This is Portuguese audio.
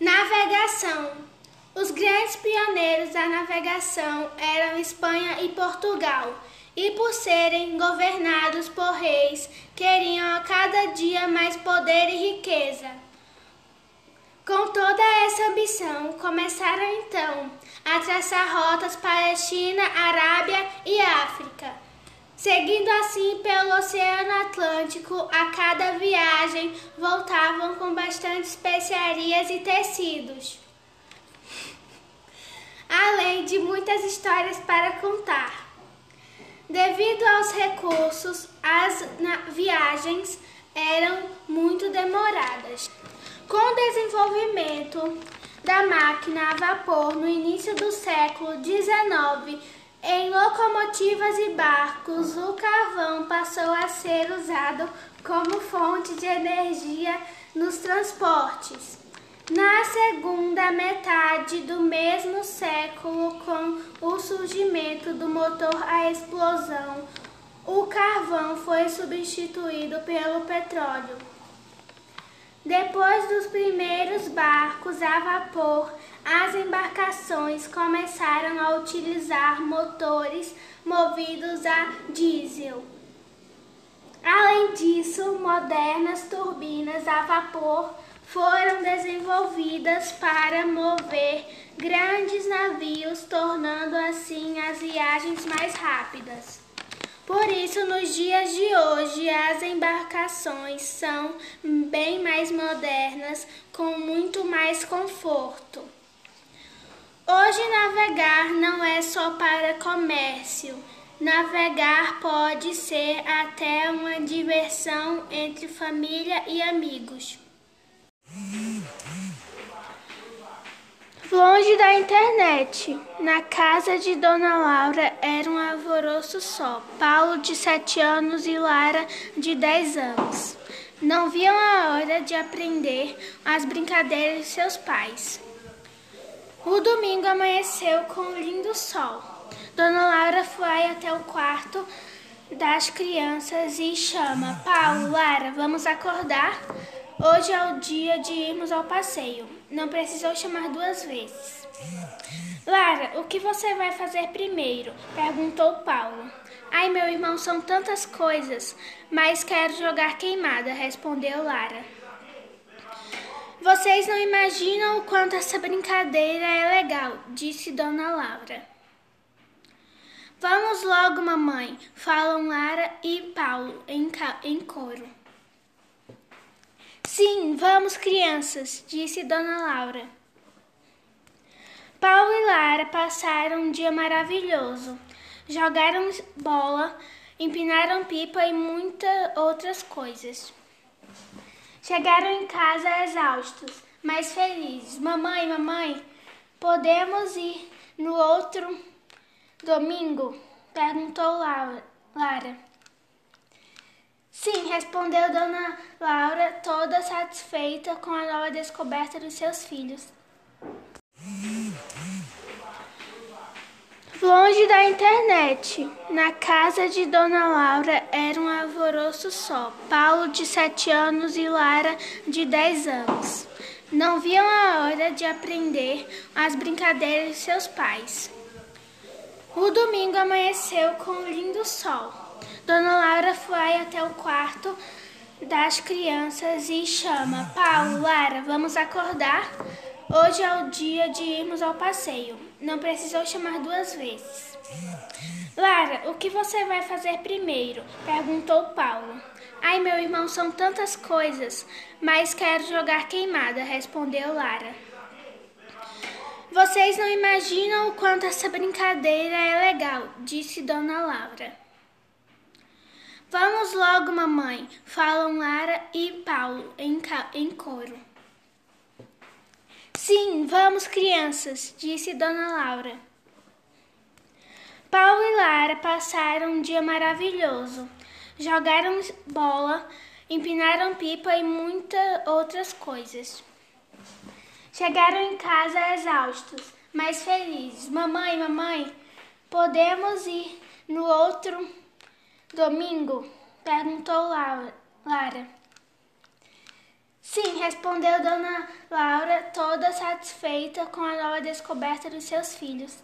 Navegação. Os grandes pioneiros da navegação eram Espanha e Portugal, e por serem governados por reis, queriam a cada dia mais poder e riqueza. Com toda essa ambição, começaram então a traçar rotas para a China, Arábia e África. Seguindo assim pelo Oceano Atlântico, a cada viagem voltavam com bastante especiarias e tecidos. Além de muitas histórias para contar. Devido aos recursos, as viagens eram muito demoradas. Com o desenvolvimento da máquina a vapor no início do século XIX, em locomotivas e barcos, o carvão passou a ser usado como fonte de energia nos transportes. Na segunda metade do mesmo século, com o surgimento do motor a explosão, o carvão foi substituído pelo petróleo. Depois dos primeiros barcos a vapor, as embarcações começaram a utilizar motores movidos a diesel. Além disso, modernas turbinas a vapor foram desenvolvidas para mover grandes navios, tornando assim as viagens mais rápidas. Por isso, nos dias de hoje, as embarcações são bem mais modernas, com muito mais conforto. Hoje, navegar não é só para comércio. Navegar pode ser até uma diversão entre família e amigos. Longe da internet, na casa de Dona Laura era um alvoroço só. Paulo, de sete anos, e Lara, de dez anos. Não viam a hora de aprender as brincadeiras de seus pais. O domingo amanheceu com um lindo sol. Dona Laura foi até o quarto das crianças e chama: Paulo, Lara, vamos acordar? Hoje é o dia de irmos ao passeio. Não precisou chamar duas vezes. Lara, o que você vai fazer primeiro? perguntou Paulo. Ai, meu irmão, são tantas coisas, mas quero jogar queimada, respondeu Lara. Vocês não imaginam o quanto essa brincadeira é legal, disse Dona Laura. Vamos logo, mamãe, falam Lara e Paulo em, em coro. Sim, vamos, crianças, disse Dona Laura. Paulo e Lara passaram um dia maravilhoso. Jogaram bola, empinaram pipa e muitas outras coisas. Chegaram em casa exaustos, mas felizes. Mamãe, mamãe, podemos ir no outro domingo? perguntou Lara. Sim, respondeu Dona Laura, toda satisfeita com a nova descoberta dos seus filhos. Longe da internet, na casa de Dona Laura era um alvoroço só. Paulo, de sete anos, e Lara, de dez anos. Não viam a hora de aprender as brincadeiras de seus pais. O domingo amanheceu com um lindo sol. Dona Laura foi até o quarto das crianças e chama: Paulo, Lara, vamos acordar? Hoje é o dia de irmos ao passeio. Não precisou chamar duas vezes. Lara, o que você vai fazer primeiro? perguntou Paulo. Ai, meu irmão, são tantas coisas, mas quero jogar queimada, respondeu Lara. Vocês não imaginam o quanto essa brincadeira é legal, disse Dona Laura. Vamos logo, mamãe, falam Lara e Paulo em, em coro. Sim, vamos, crianças, disse Dona Laura. Paulo e Lara passaram um dia maravilhoso. Jogaram bola, empinaram pipa e muitas outras coisas. Chegaram em casa exaustos, mas felizes. Mamãe, mamãe, podemos ir no outro Domingo? perguntou Lara. Sim, respondeu Dona Laura, toda satisfeita com a nova descoberta dos seus filhos.